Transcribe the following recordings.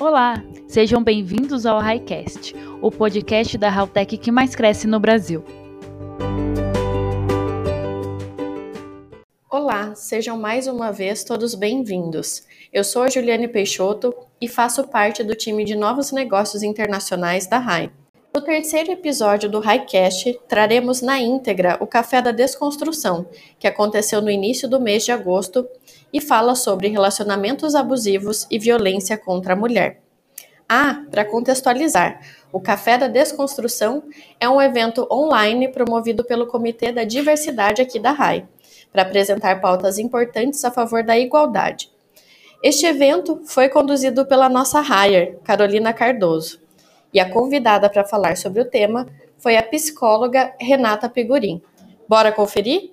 Olá, sejam bem-vindos ao Highcast, o podcast da Haltech que mais cresce no Brasil. Olá, sejam mais uma vez todos bem-vindos. Eu sou a Juliane Peixoto e faço parte do time de novos negócios internacionais da RAI. No terceiro episódio do Highcast, traremos na íntegra o Café da Desconstrução, que aconteceu no início do mês de agosto e fala sobre relacionamentos abusivos e violência contra a mulher. Ah, para contextualizar, o Café da Desconstrução é um evento online promovido pelo Comitê da Diversidade aqui da RAI, para apresentar pautas importantes a favor da igualdade. Este evento foi conduzido pela nossa Hire, Carolina Cardoso, e a convidada para falar sobre o tema foi a psicóloga Renata Pegurim. Bora conferir?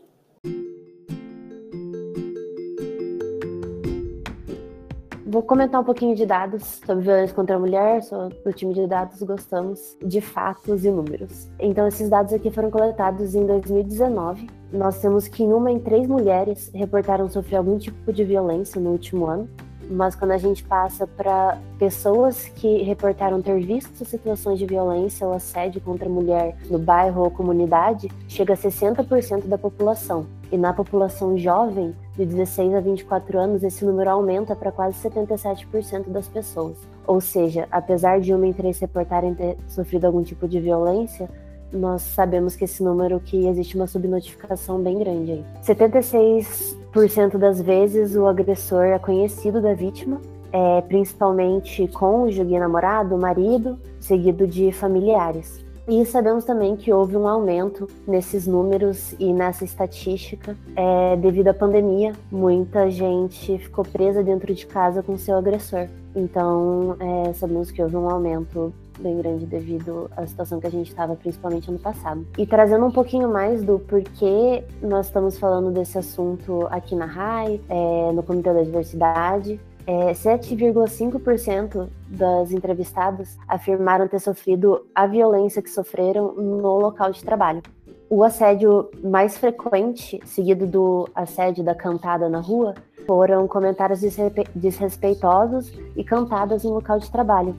Vou comentar um pouquinho de dados sobre violência contra a mulher. Sou do time de dados, gostamos de fatos e números. Então, esses dados aqui foram coletados em 2019. Nós temos que uma em três mulheres reportaram sofrer algum tipo de violência no último ano. Mas quando a gente passa para pessoas que reportaram ter visto situações de violência ou assédio contra a mulher no bairro ou comunidade, chega a 60% da população. E na população jovem, de 16 a 24 anos, esse número aumenta para quase 77% das pessoas. Ou seja, apesar de uma em três reportarem ter sofrido algum tipo de violência, nós sabemos que esse número que existe uma subnotificação bem grande aí. 76% das vezes o agressor é conhecido da vítima, é, principalmente cônjuge, namorado, marido, seguido de familiares. E sabemos também que houve um aumento nesses números e nessa estatística é, devido à pandemia. Muita gente ficou presa dentro de casa com seu agressor. Então, é, sabemos que houve um aumento bem grande devido à situação que a gente estava, principalmente ano passado. E trazendo um pouquinho mais do porquê nós estamos falando desse assunto aqui na RAI, é, no Comitê da Diversidade, é, 7,5% das entrevistadas afirmaram ter sofrido a violência que sofreram no local de trabalho. O assédio mais frequente, seguido do assédio da cantada na rua, foram comentários desrespeitosos e cantadas em local de trabalho.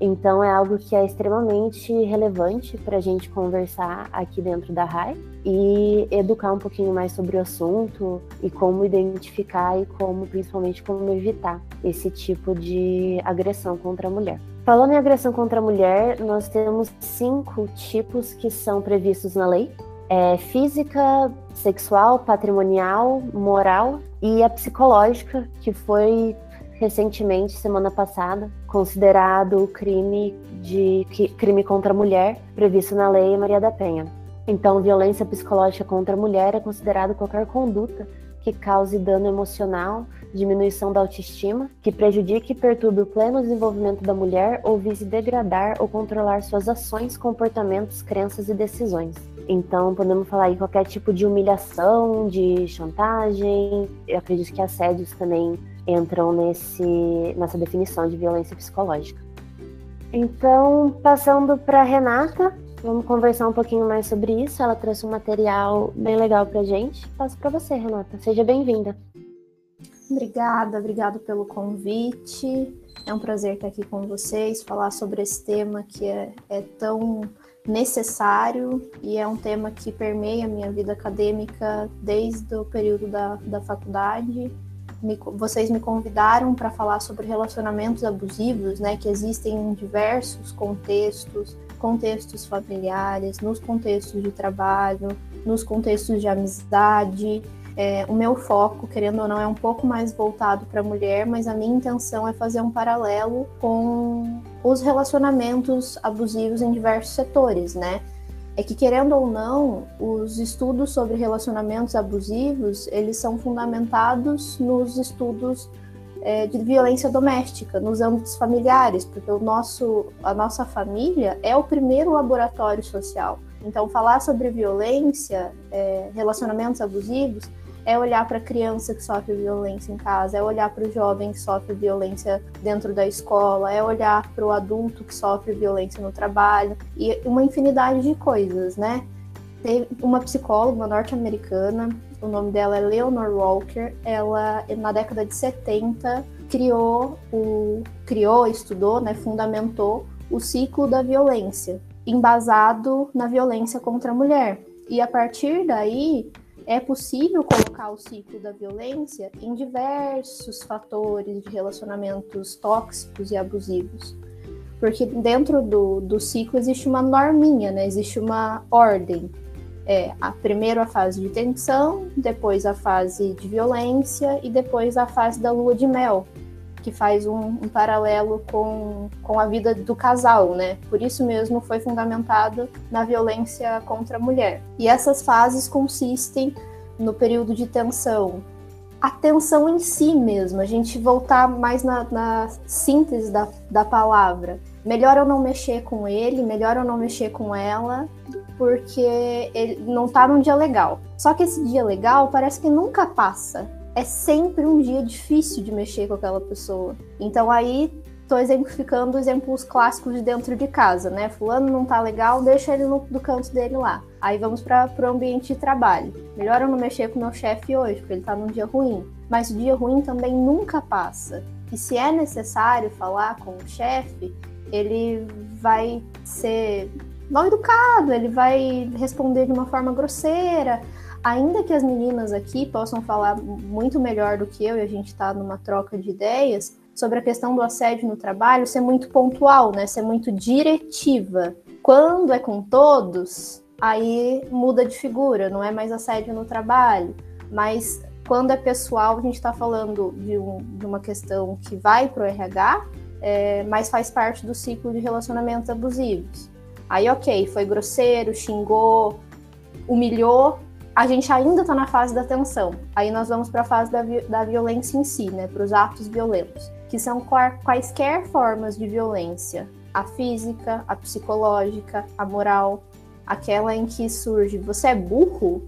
Então é algo que é extremamente relevante para a gente conversar aqui dentro da RAI e educar um pouquinho mais sobre o assunto e como identificar e como, principalmente, como evitar esse tipo de agressão contra a mulher. Falando em agressão contra a mulher, nós temos cinco tipos que são previstos na lei. É física, sexual, patrimonial, moral e a psicológica, que foi recentemente, semana passada, considerado crime de crime contra a mulher previsto na Lei Maria da Penha. Então, violência psicológica contra a mulher é considerado qualquer conduta que cause dano emocional, diminuição da autoestima, que prejudique e perturbe o pleno desenvolvimento da mulher ou vise degradar ou controlar suas ações, comportamentos, crenças e decisões. Então, podemos falar aí qualquer tipo de humilhação, de chantagem. Eu acredito que assédios também entram nesse, nessa definição de violência psicológica. Então, passando para Renata, vamos conversar um pouquinho mais sobre isso. Ela trouxe um material bem legal para gente. Passo para você, Renata. Seja bem-vinda. Obrigada, obrigada pelo convite. É um prazer estar aqui com vocês, falar sobre esse tema que é, é tão necessário e é um tema que permeia a minha vida acadêmica desde o período da, da faculdade me, vocês me convidaram para falar sobre relacionamentos abusivos, né, que existem em diversos contextos, contextos familiares, nos contextos de trabalho, nos contextos de amizade. É, o meu foco, querendo ou não, é um pouco mais voltado para a mulher, mas a minha intenção é fazer um paralelo com os relacionamentos abusivos em diversos setores, né? É que querendo ou não, os estudos sobre relacionamentos abusivos eles são fundamentados nos estudos é, de violência doméstica, nos âmbitos familiares, porque o nosso, a nossa família é o primeiro laboratório social. Então, falar sobre violência, é, relacionamentos abusivos, é olhar para a criança que sofre violência em casa, é olhar para o jovem que sofre violência dentro da escola, é olhar para o adulto que sofre violência no trabalho e uma infinidade de coisas, né? Tem uma psicóloga norte-americana, o nome dela é Leonor Walker, ela na década de 70 criou, o, criou, estudou, né, fundamentou o ciclo da violência, embasado na violência contra a mulher. E a partir daí é possível colocar o ciclo da violência em diversos fatores de relacionamentos tóxicos e abusivos. Porque dentro do, do ciclo existe uma norminha, né? existe uma ordem. É, a, primeiro a fase de tensão, depois a fase de violência e depois a fase da lua de mel, que faz um, um, paralelo com, com a vida do casal, né? Por isso mesmo foi fundamentado na violência contra a mulher. E essas fases consistem no período de tensão, a tensão em si mesmo, a gente voltar mais na, na síntese da, da palavra. Melhor eu não mexer com ele, melhor eu não mexer com ela, porque ele não tá num dia legal. Só que esse dia legal parece que nunca passa é sempre um dia difícil de mexer com aquela pessoa. Então aí tô exemplificando exemplos clássicos de dentro de casa, né? Fulano não tá legal, deixa ele no do canto dele lá. Aí vamos para o ambiente de trabalho. Melhor eu não mexer com meu chefe hoje, porque ele tá num dia ruim. Mas o dia ruim também nunca passa. E se é necessário falar com o chefe, ele vai ser mal educado, ele vai responder de uma forma grosseira, ainda que as meninas aqui possam falar muito melhor do que eu e a gente está numa troca de ideias sobre a questão do assédio no trabalho, ser muito pontual, né? Ser muito diretiva. Quando é com todos, aí muda de figura, não é mais assédio no trabalho, mas quando é pessoal, a gente está falando de, um, de, uma questão que vai para o RH, é, mas faz parte do ciclo de relacionamentos abusivos. Aí, ok, foi grosseiro, xingou, humilhou, a gente ainda está na fase da tensão. Aí nós vamos para a fase da, vi da violência em si, né? Para os atos violentos, que são quaisquer formas de violência: a física, a psicológica, a moral, aquela em que surge você é burro,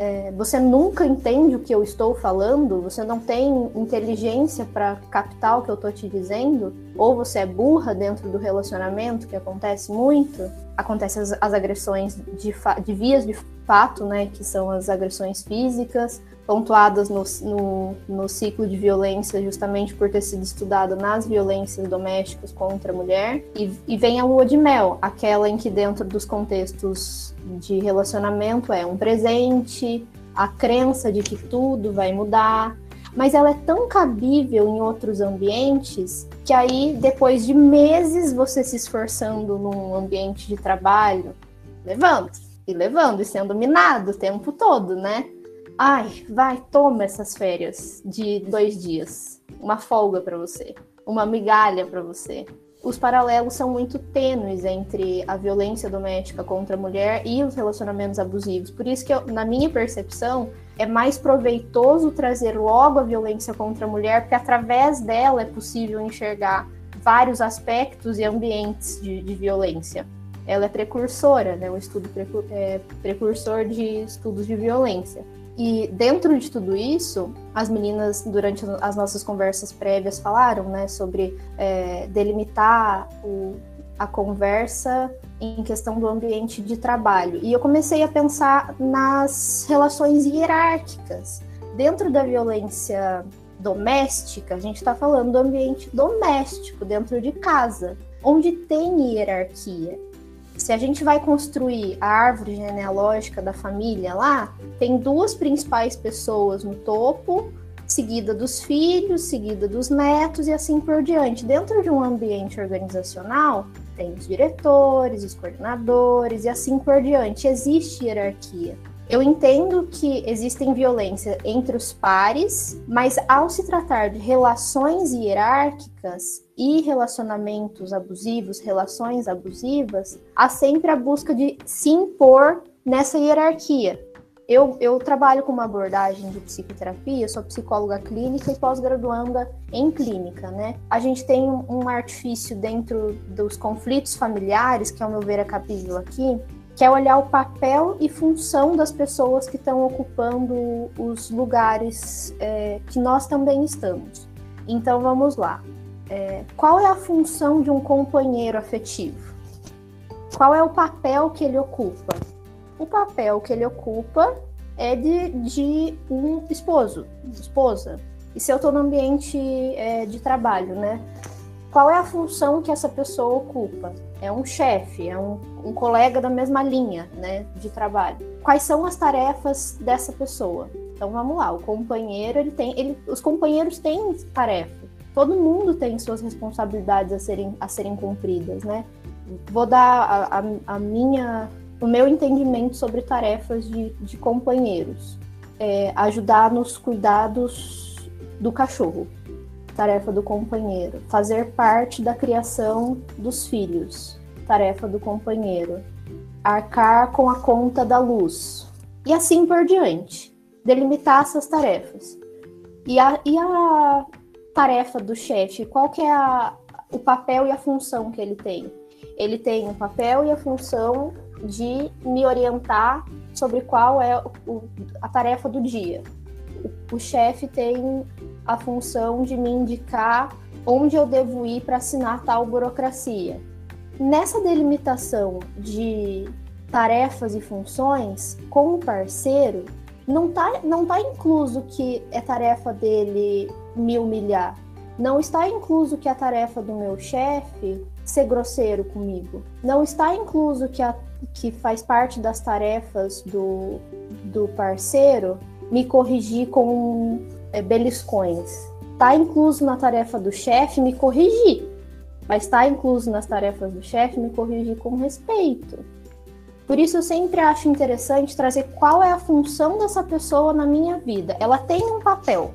é, você nunca entende o que eu estou falando, você não tem inteligência para captar o que eu estou te dizendo, ou você é burra dentro do relacionamento, que acontece muito, acontecem as, as agressões de, de, vias de fato, né, que são as agressões físicas, pontuadas no, no, no, ciclo de violência justamente por ter sido estudado nas violências domésticas contra a mulher. E, e vem a lua de mel, aquela em que dentro dos contextos de relacionamento é um presente, a crença de que tudo vai mudar, mas ela é tão cabível em outros ambientes que aí depois de meses você se esforçando num ambiente de trabalho, levando e levando e sendo minado o tempo todo, né? Ai, vai, toma essas férias de dois dias, uma folga para você, uma migalha para você os paralelos são muito tênues entre a violência doméstica contra a mulher e os relacionamentos abusivos. Por isso que, eu, na minha percepção, é mais proveitoso trazer logo a violência contra a mulher, porque através dela é possível enxergar vários aspectos e ambientes de, de violência. Ela é precursora, né? Um estudo precur, é, precursor de estudos de violência. E dentro de tudo isso, as meninas, durante as nossas conversas prévias, falaram né, sobre é, delimitar o, a conversa em questão do ambiente de trabalho. E eu comecei a pensar nas relações hierárquicas. Dentro da violência doméstica, a gente está falando do ambiente doméstico, dentro de casa, onde tem hierarquia. Se a gente vai construir a árvore genealógica da família lá, tem duas principais pessoas no topo, seguida dos filhos, seguida dos netos e assim por diante. Dentro de um ambiente organizacional, tem os diretores, os coordenadores e assim por diante. Existe hierarquia. Eu entendo que existem violência entre os pares, mas ao se tratar de relações hierárquicas e relacionamentos abusivos, relações abusivas, há sempre a busca de se impor nessa hierarquia. Eu, eu trabalho com uma abordagem de psicoterapia, sou psicóloga clínica e pós-graduanda em clínica, né? A gente tem um, artifício dentro dos conflitos familiares, que ao meu ver é capítulo aqui, que é olhar o papel e função das pessoas que estão ocupando os lugares é, que nós também estamos. Então vamos lá. É, qual é a função de um companheiro afetivo? Qual é o papel que ele ocupa? O papel que ele ocupa é de, de um esposo, esposa. E se eu estou no ambiente é, de trabalho, né? Qual é a função que essa pessoa ocupa? É um chefe, é um, um colega da mesma linha, né, de trabalho. Quais são as tarefas dessa pessoa? Então vamos lá, o companheiro ele tem, ele, os companheiros têm tarefa. Todo mundo tem suas responsabilidades a serem, a serem cumpridas, né? Vou dar a, a, a minha, o meu entendimento sobre tarefas de, de companheiros. É, ajudar nos cuidados do cachorro, tarefa do companheiro. Fazer parte da criação dos filhos, tarefa do companheiro. Arcar com a conta da luz. E assim por diante. Delimitar essas tarefas. E a, e a tarefa do chefe? Qual que é a, o papel e a função que ele tem? Ele tem o papel e a função de me orientar sobre qual é o, a tarefa do dia. O, o chefe tem a função de me indicar onde eu devo ir para assinar tal burocracia. Nessa delimitação de tarefas e funções, com o parceiro, não está não tá incluso que é tarefa dele me humilhar. Não está incluso que a tarefa do meu chefe ser grosseiro comigo. Não está incluso que, a, que faz parte das tarefas do, do parceiro me corrigir com é, beliscões. Está incluso na tarefa do chefe me corrigir, mas está incluso nas tarefas do chefe me corrigir com respeito. Por isso eu sempre acho interessante trazer qual é a função dessa pessoa na minha vida. Ela tem um papel.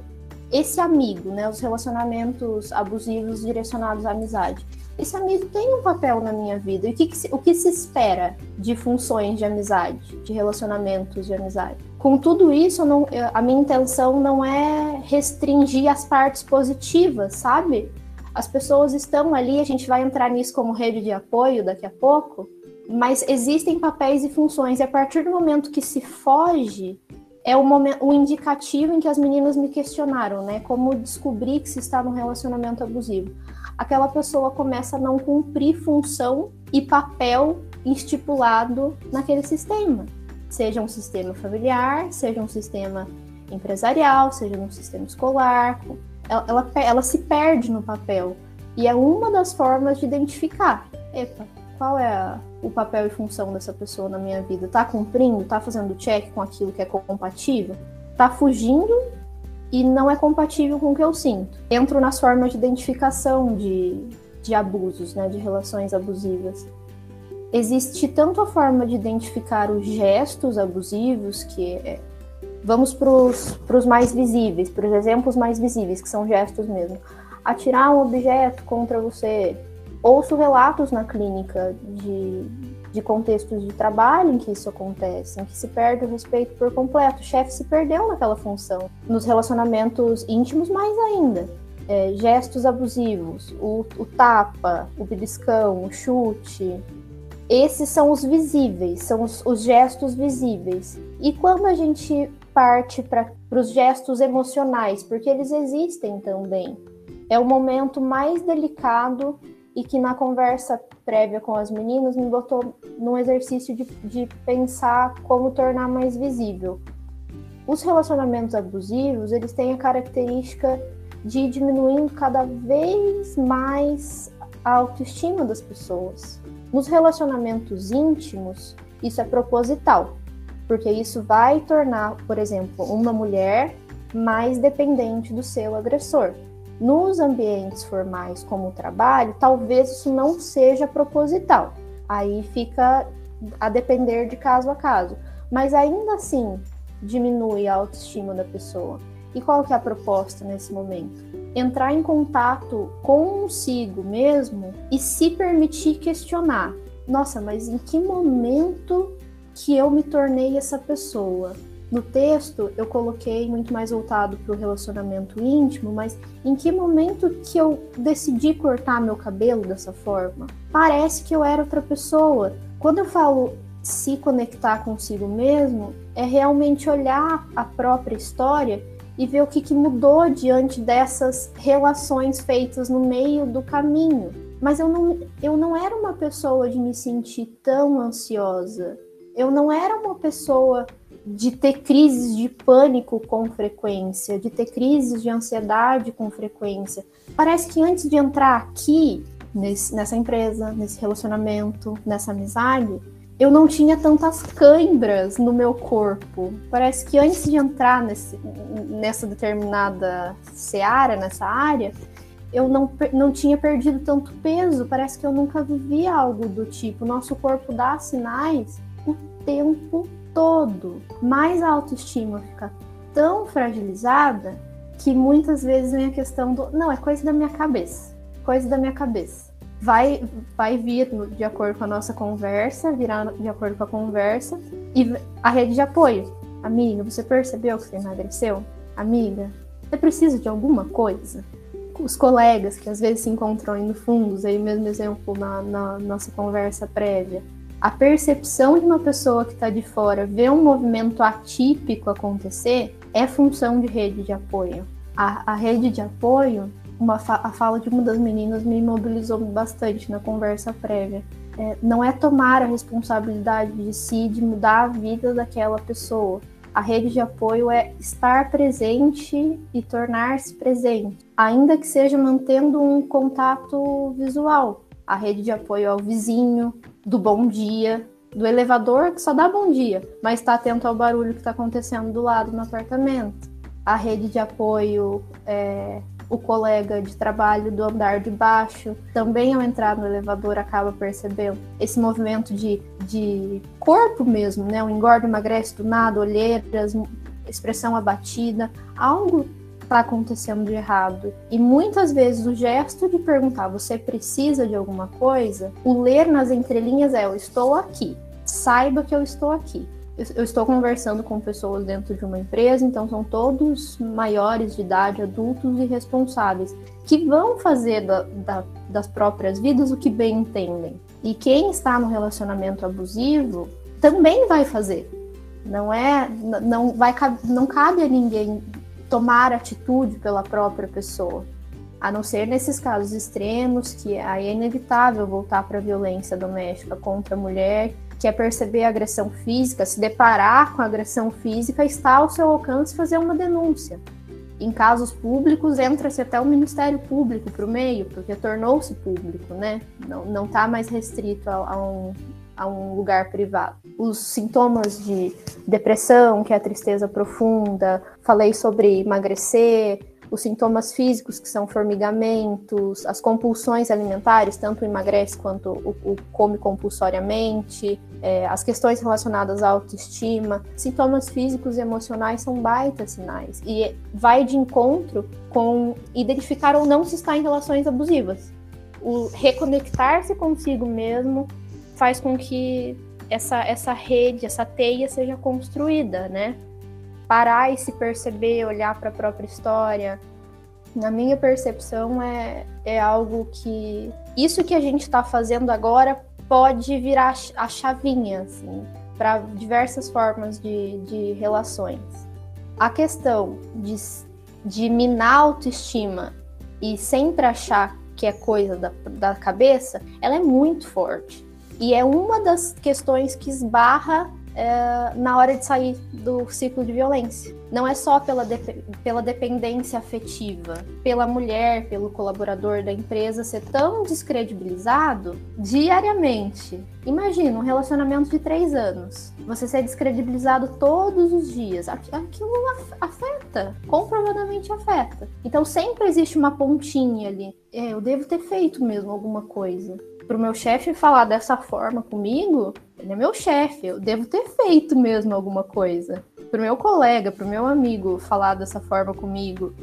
Esse amigo, né, os relacionamentos abusivos direcionados à amizade. Esse amigo tem um papel na minha vida. E o que, que se, o que se espera de funções de amizade, de relacionamentos de amizade? Com tudo isso, não, a minha intenção não é restringir as partes positivas, sabe? As pessoas estão ali, a gente vai entrar nisso como rede de apoio daqui a pouco, mas existem papéis e funções, e a partir do momento que se foge, é o, momento, o indicativo em que as meninas me questionaram, né? Como descobrir que se está num relacionamento abusivo. Aquela pessoa começa a não cumprir função e papel estipulado naquele sistema seja um sistema familiar, seja um sistema empresarial, seja um sistema escolar. Ela, ela, ela, se perde no papel. E é uma das formas de identificar. Epa, qual é a, o papel e função dessa pessoa na minha vida? Tá cumprindo? Tá fazendo check com aquilo que é compatível? Tá fugindo e não é compatível com o que eu sinto? Entro nas formas de identificação de, de abusos, né, de relações abusivas existe tanto a forma de identificar os gestos abusivos, que é, vamos para os mais visíveis, para os exemplos mais visíveis, que são gestos mesmo. Atirar um objeto contra você. Ouço relatos na clínica de, de contextos de trabalho em que isso acontece, em que se perde o respeito por completo. O chefe se perdeu naquela função. Nos relacionamentos íntimos, mais ainda. É, gestos abusivos, o, o tapa, o beliscão, o chute, esses são os visíveis, são os, os gestos visíveis. E quando a gente parte para os gestos emocionais, porque eles existem também, é o momento mais delicado e que na conversa prévia com as meninas me botou num exercício de, de pensar como tornar mais visível. Os relacionamentos abusivos, eles têm a característica de ir diminuindo cada vez mais a autoestima das pessoas. Nos relacionamentos íntimos, isso é proposital, porque isso vai tornar, por exemplo, uma mulher mais dependente do seu agressor. Nos ambientes formais, como o trabalho, talvez isso não seja proposital. Aí fica a depender de caso a caso. Mas ainda assim, diminui a autoestima da pessoa. E qual que é a proposta nesse momento? entrar em contato consigo mesmo e se permitir questionar. Nossa, mas em que momento que eu me tornei essa pessoa? No texto eu coloquei muito mais voltado para o relacionamento íntimo, mas em que momento que eu decidi cortar meu cabelo dessa forma? Parece que eu era outra pessoa. Quando eu falo se conectar consigo mesmo, é realmente olhar a própria história e ver o que, que mudou diante dessas relações feitas no meio do caminho. Mas eu não, eu não era uma pessoa de me sentir tão ansiosa. Eu não era uma pessoa de ter crises de pânico com frequência, de ter crises de ansiedade com frequência. Parece que antes de entrar aqui, nesse, nessa empresa, nesse relacionamento, nessa amizade, eu não tinha tantas câimbras no meu corpo. Parece que antes de entrar nesse, nessa determinada seara, nessa área, eu não, não tinha perdido tanto peso. Parece que eu nunca vivi algo do tipo. Nosso corpo dá sinais o tempo todo. Mas a autoestima fica tão fragilizada que muitas vezes vem a questão do. Não, é coisa da minha cabeça. Coisa da minha cabeça vai, vai vir de acordo com a nossa conversa, virar de acordo com a conversa, e a rede de apoio. Amiga, você percebeu que você emagreceu? Amiga, você precisa de alguma coisa? Os colegas que às vezes se encontram indo fundos, aí mesmo exemplo na, na nossa conversa prévia, a percepção de uma pessoa que está de fora ver um movimento atípico acontecer é função de rede de apoio. A, a rede de apoio uma fa a fala de uma das meninas me mobilizou bastante na conversa prévia. É, não é tomar a responsabilidade de si, de mudar a vida daquela pessoa. A rede de apoio é estar presente e tornar-se presente, ainda que seja mantendo um contato visual. A rede de apoio ao vizinho, do bom dia, do elevador que só dá bom dia, mas está atento ao barulho que está acontecendo do lado no apartamento. A rede de apoio é, o colega de trabalho do andar de baixo também ao entrar no elevador acaba percebendo esse movimento de, de corpo mesmo, né? O engorda, emagrece do nada, olheiras, expressão abatida, algo está acontecendo de errado. E muitas vezes o gesto de perguntar você precisa de alguma coisa, o ler nas entrelinhas é eu estou aqui, saiba que eu estou aqui eu estou conversando com pessoas dentro de uma empresa, então são todos maiores de idade, adultos e responsáveis, que vão fazer da, da, das próprias vidas o que bem entendem. E quem está no relacionamento abusivo também vai fazer. Não é, não vai, não cabe a ninguém tomar atitude pela própria pessoa, a não ser nesses casos extremos que aí é inevitável voltar para a violência doméstica contra a mulher que é perceber a agressão física, se deparar com a agressão física, está ao seu alcance fazer uma denúncia. Em casos públicos, entra-se até o Ministério Público para o meio, porque tornou-se público, né? Não está mais restrito a, a, um, a um lugar privado. Os sintomas de depressão, que é a tristeza profunda, falei sobre emagrecer, os sintomas físicos, que são formigamentos, as compulsões alimentares, tanto emagrece quanto o, o come compulsoriamente, é, as questões relacionadas à autoestima, sintomas físicos e emocionais são baita sinais. E vai de encontro com identificar ou não se está em relações abusivas. O reconectar-se consigo mesmo faz com que essa, essa rede, essa teia seja construída, né? Parar e se perceber, olhar para a própria história. Na minha percepção, é, é algo que. Isso que a gente está fazendo agora pode virar a chavinha, assim, para diversas formas de, de relações. A questão de, de minar a autoestima e sempre achar que é coisa da, da cabeça, ela é muito forte. E é uma das questões que esbarra é, na hora de sair do ciclo de violência. Não é só pela, de, pela dependência afetiva, pela mulher, pelo colaborador da empresa ser tão descredibilizado diariamente. Imagina um relacionamento de três anos, você ser descredibilizado todos os dias. Aquilo afeta, comprovadamente afeta. Então sempre existe uma pontinha ali. É, eu devo ter feito mesmo alguma coisa pro meu chefe falar dessa forma comigo, ele é meu chefe, eu devo ter feito mesmo alguma coisa. Pro meu colega, pro meu amigo falar dessa forma comigo,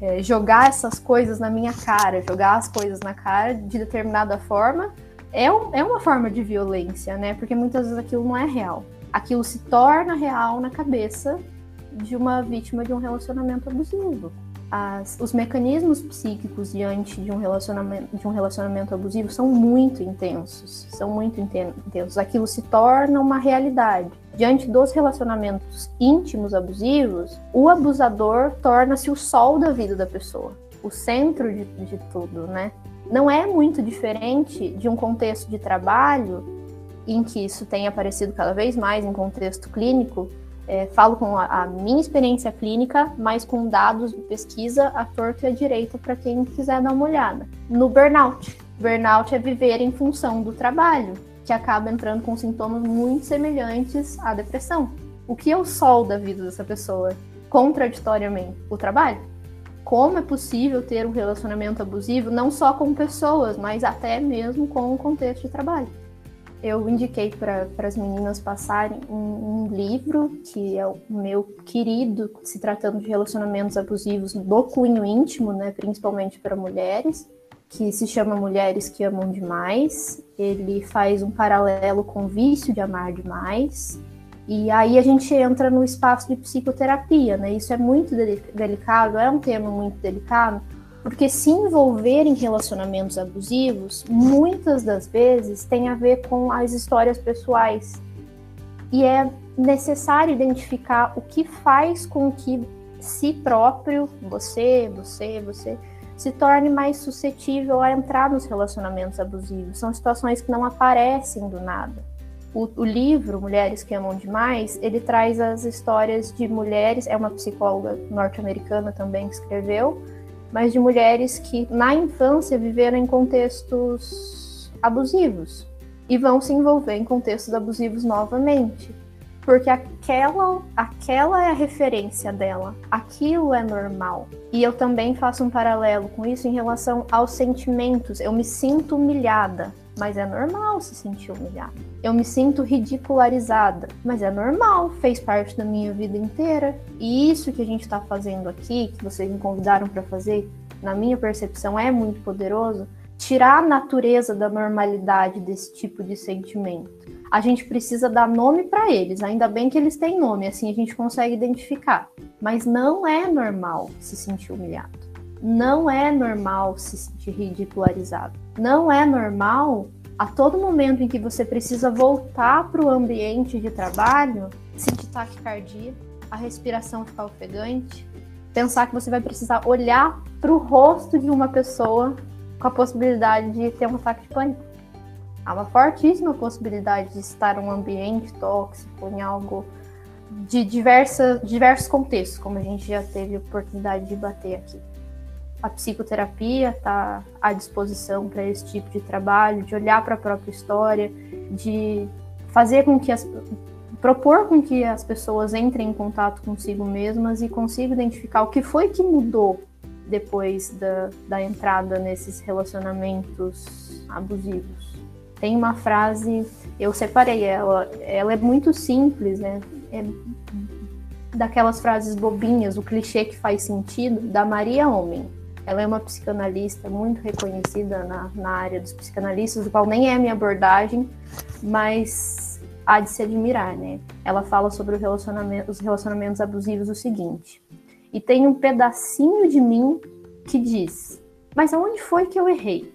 é, jogar essas coisas na minha cara, jogar as coisas na cara de determinada forma, é, um, é uma forma de violência, né? Porque muitas vezes aquilo não é real. Aquilo se torna real na cabeça de uma vítima de um relacionamento abusivo as, os mecanismos psíquicos diante de um relacionamento de um relacionamento abusivo são muito intensos, são muito intensos. Aquilo se torna uma realidade. Diante dos relacionamentos íntimos abusivos, o abusador torna-se o sol da vida da pessoa, o centro de, de tudo, né? Não é muito diferente de um contexto de trabalho em que isso tem aparecido cada vez mais em contexto clínico, é, falo com a, a, minha experiência clínica, mas com dados de pesquisa à torta e à direita para quem quiser dar uma olhada. No burnout. Burnout é viver em função do trabalho, que acaba entrando com sintomas muito semelhantes à depressão. O que é o sol da vida dessa pessoa? Contraditoriamente, o trabalho. Como é possível ter um relacionamento abusivo não só com pessoas, mas até mesmo com o contexto de trabalho? Eu indiquei para as meninas passarem um, um, livro que é o meu querido, se tratando de relacionamentos abusivos do cunho íntimo, né, principalmente para mulheres, que se chama Mulheres que Amam Demais. Ele faz um paralelo com o vício de amar demais. E aí a gente entra no espaço de psicoterapia, né? Isso é muito delicado, é um tema muito delicado, porque se envolver em relacionamentos abusivos, muitas das vezes tem a ver com as histórias pessoais. E é necessário identificar o que faz com que si próprio, você, você, você, se torne mais suscetível a entrar nos relacionamentos abusivos. São situações que não aparecem do nada. O, o, livro Mulheres que Amam Demais, ele traz as histórias de mulheres, é uma psicóloga norte-americana também que escreveu, mas de mulheres que na infância viveram em contextos abusivos e vão se envolver em contextos abusivos novamente. Porque aquela, aquela é a referência dela, aquilo é normal. E eu também faço um paralelo com isso em relação aos sentimentos. Eu me sinto humilhada, mas é normal se sentir humilhada. Eu me sinto ridicularizada, mas é normal, fez parte da minha vida inteira. E isso que a gente está fazendo aqui, que vocês me convidaram para fazer, na minha percepção é muito poderoso, tirar a natureza da normalidade desse tipo de sentimento. A gente precisa dar nome para eles, ainda bem que eles têm nome, assim a gente consegue identificar. Mas não é normal se sentir humilhado. Não é normal se sentir ridicularizado não é normal a todo momento em que você precisa voltar para o ambiente de trabalho, sentir taquicardia, a respiração ficar ofegante, pensar que você vai precisar olhar para o rosto de uma pessoa com a possibilidade de ter um ataque de pânico. Há uma fortíssima possibilidade de estar em um ambiente tóxico, em algo de diversa, diversos contextos, como a gente já teve oportunidade de bater aqui a psicoterapia está à disposição para esse tipo de trabalho, de olhar para a própria história, de fazer com que as propor com que as pessoas entrem em contato consigo mesmas e consigam identificar o que foi que mudou depois da, da entrada nesses relacionamentos abusivos. Tem uma frase, eu separei ela, ela é muito simples, né? É daquelas frases bobinhas, o clichê que faz sentido, da Maria Homem ela é uma psicanalista muito reconhecida na, na área dos psicanalistas, do qual nem é a minha abordagem, mas há de se admirar, né? Ela fala sobre relacionamento, os relacionamentos abusivos o seguinte: e tem um pedacinho de mim que diz, mas aonde foi que eu errei?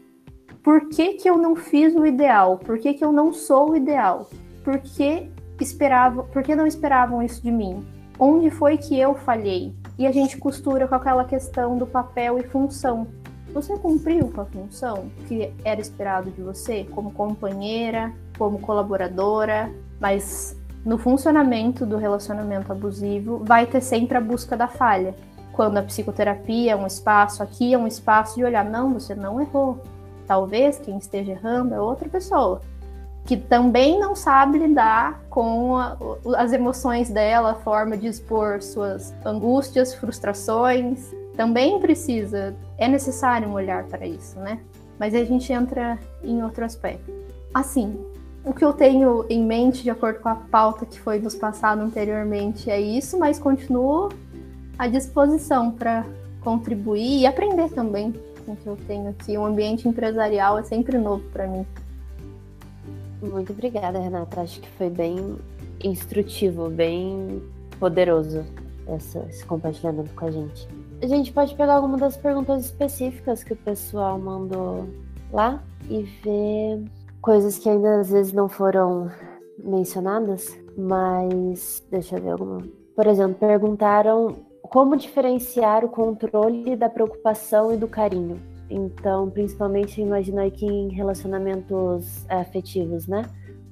Por que, que eu não fiz o ideal? Por que, que eu não sou o ideal? Por que, esperava, por que não esperavam isso de mim? Onde foi que eu falhei? e a gente costura com aquela questão do papel e função. Você cumpriu com a função que era esperado de você, como companheira, como colaboradora, mas no funcionamento do relacionamento abusivo vai ter sempre a busca da falha. Quando a psicoterapia é um espaço, aqui é um espaço de olhar, não, você não errou. Talvez quem esteja errando é outra pessoa que também não sabe lidar com a, as emoções dela, a forma de expor suas angústias, frustrações. Também precisa, é necessário um olhar para isso, né? Mas a gente entra em outro aspecto. Assim, o que eu tenho em mente, de acordo com a pauta que foi nos passado anteriormente, é isso, mas continuo à disposição para contribuir e aprender também com que eu tenho aqui. O ambiente empresarial é sempre novo para mim. Muito obrigada, Renata. Acho que foi bem instrutivo, bem poderoso essa, esse compartilhamento com a gente. A gente pode pegar alguma das perguntas específicas que o pessoal mandou lá e ver coisas que ainda às vezes não foram mencionadas, mas deixa eu ver alguma. Por exemplo, perguntaram como diferenciar o controle da preocupação e do carinho. Então, principalmente imagino aqui em relacionamentos afetivos, né?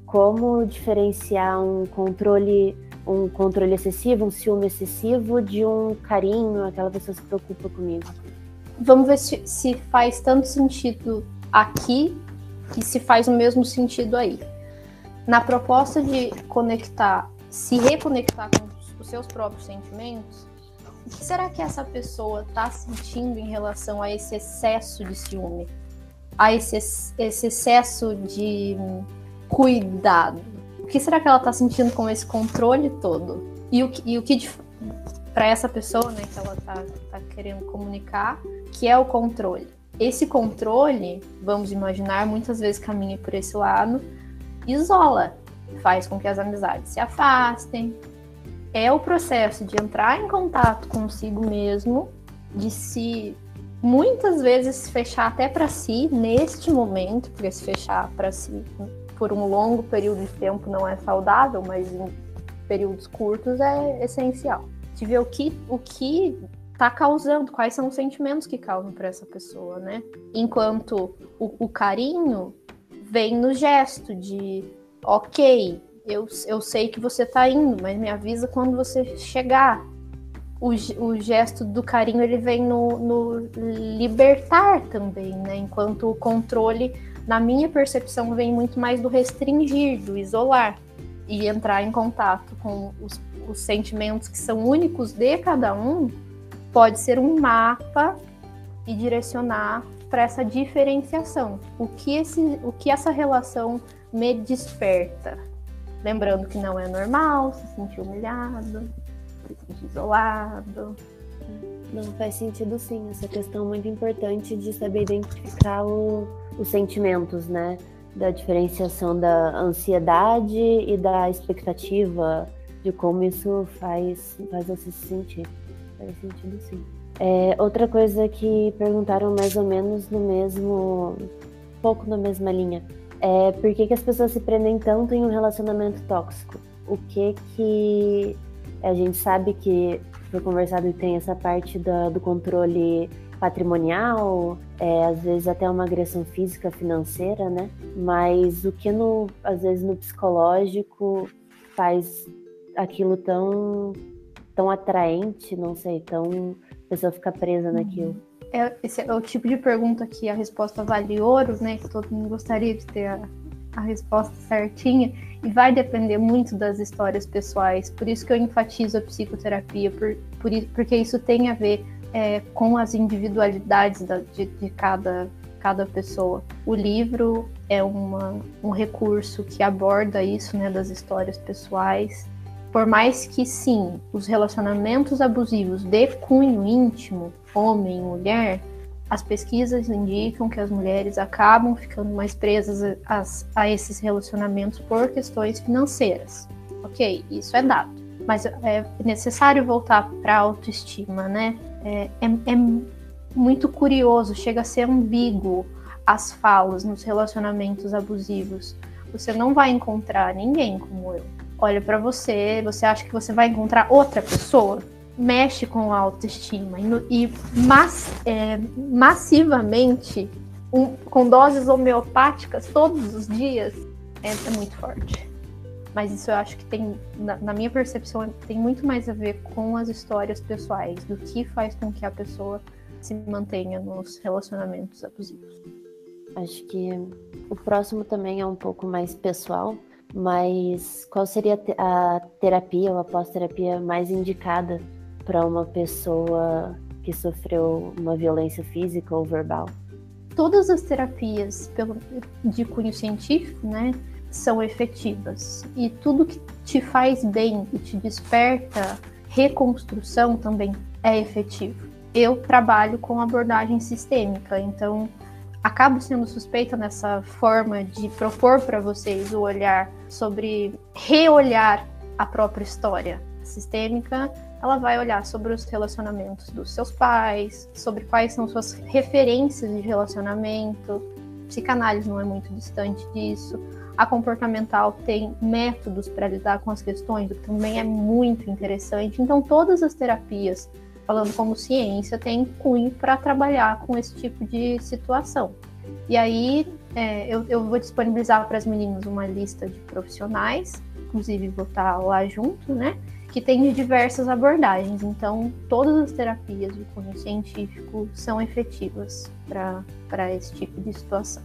Como diferenciar um controle um controle excessivo, um ciúme excessivo de um carinho, aquela pessoa se preocupa comigo. Vamos ver se, se faz tanto sentido aqui e se faz o mesmo sentido aí. Na proposta de conectar, se reconectar com os seus próprios sentimentos, o que será que essa pessoa está sentindo em relação a esse excesso de ciúme? A esse, esse excesso de cuidado? O que será que ela está sentindo com esse controle todo? E o que, e o que para essa pessoa, né, que ela está tá querendo comunicar, que é o controle? Esse controle, vamos imaginar, muitas vezes caminha por esse lado, isola, faz com que as amizades se afastem, é o processo de entrar em contato consigo mesmo, de se muitas vezes fechar até para si neste momento, porque se fechar para si por um longo período de tempo não é saudável, mas em períodos curtos é essencial. De ver o que o que está causando, quais são os sentimentos que causam para essa pessoa, né? Enquanto o, o carinho vem no gesto de ok, eu, eu sei que você tá indo, mas me avisa quando você chegar. O, o gesto do carinho ele vem no, no libertar também, né? Enquanto o controle, na minha percepção, vem muito mais do restringir, do isolar e entrar em contato com os, os sentimentos que são únicos de cada um, pode ser um mapa e direcionar para essa diferenciação. O que, esse, o que essa relação me desperta? Lembrando que não é normal se sentir humilhado, se sentir isolado. Não faz sentido sim, essa questão muito importante de saber identificar o, os sentimentos, né? Da diferenciação da ansiedade e da expectativa, de como isso faz, faz você se sentir. Faz sentido sim. É, outra coisa que perguntaram mais ou menos no mesmo. pouco na mesma linha é por que, que as pessoas se prendem tanto em um relacionamento tóxico? O que que a gente sabe que foi conversado e tem essa parte da, do controle patrimonial, é, às vezes até uma agressão física, financeira, né? Mas o que no, às vezes no psicológico faz aquilo tão tão atraente, não sei, tão a pessoa fica presa naquilo. É, esse é o tipo de pergunta que a resposta vale ouro, né? Que todo mundo gostaria de ter a, a resposta certinha. E vai depender muito das histórias pessoais. Por isso que eu enfatizo a psicoterapia, por, por, porque isso tem a ver é, com as individualidades da, de, de cada, cada pessoa. O livro é uma, um recurso que aborda isso, né, das histórias pessoais. Por mais que sim, os relacionamentos abusivos de cunho íntimo homem e mulher, as pesquisas indicam que as mulheres acabam ficando mais presas a, a, esses relacionamentos por questões financeiras. Ok, isso é dado. Mas é necessário voltar para a autoestima, né? É, é, é muito curioso, chega a ser ambíguo as falas nos relacionamentos abusivos. Você não vai encontrar ninguém como eu. Olha para você, você acha que você vai encontrar outra pessoa? mexe com a autoestima e, mass, é, massivamente, um, com doses homeopáticas todos os dias, é, é, muito forte. Mas isso eu acho que tem, na, na, minha percepção, tem muito mais a ver com as histórias pessoais, do que faz com que a pessoa se mantenha nos relacionamentos abusivos. Acho que o próximo também é um pouco mais pessoal, mas qual seria a terapia ou a pós-terapia mais indicada para uma pessoa que sofreu uma violência física ou verbal? Todas as terapias de cunho científico, né, são efetivas. E tudo que te faz bem e te desperta reconstrução também é efetivo. Eu trabalho com abordagem sistêmica, então acabo sendo suspeita nessa forma de propor para vocês o olhar sobre reolhar a própria história sistêmica ela vai olhar sobre os relacionamentos dos seus pais, sobre quais são suas referências de relacionamento. Psicanálise não é muito distante disso. A comportamental tem métodos para lidar com as questões, o que também é muito interessante. Então, todas as terapias, falando como ciência, têm cunho para trabalhar com esse tipo de situação. E aí, é, eu, eu vou disponibilizar para as meninas uma lista de profissionais inclusive vou estar lá junto, né? Que tem diversas abordagens. Então, todas as terapias de cunho científico são efetivas para esse tipo de situação.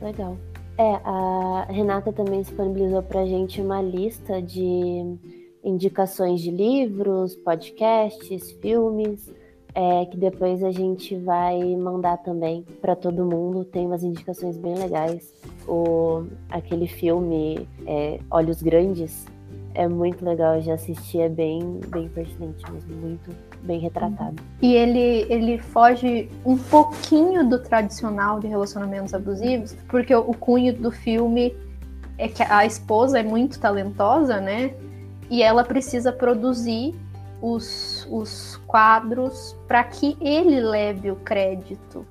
Legal. É, a Renata também disponibilizou para a gente uma lista de indicações de livros, podcasts, filmes, é, que depois a gente vai mandar também para todo mundo. Tem umas indicações bem legais. O, aquele filme é, Olhos Grandes é muito legal, eu já assisti, é bem, bem pertinente mesmo, muito bem retratado. E ele, ele foge um pouquinho do tradicional de relacionamentos abusivos, porque o cunho do filme é que a esposa é muito talentosa, né? E ela precisa produzir os, os quadros para que ele leve o crédito.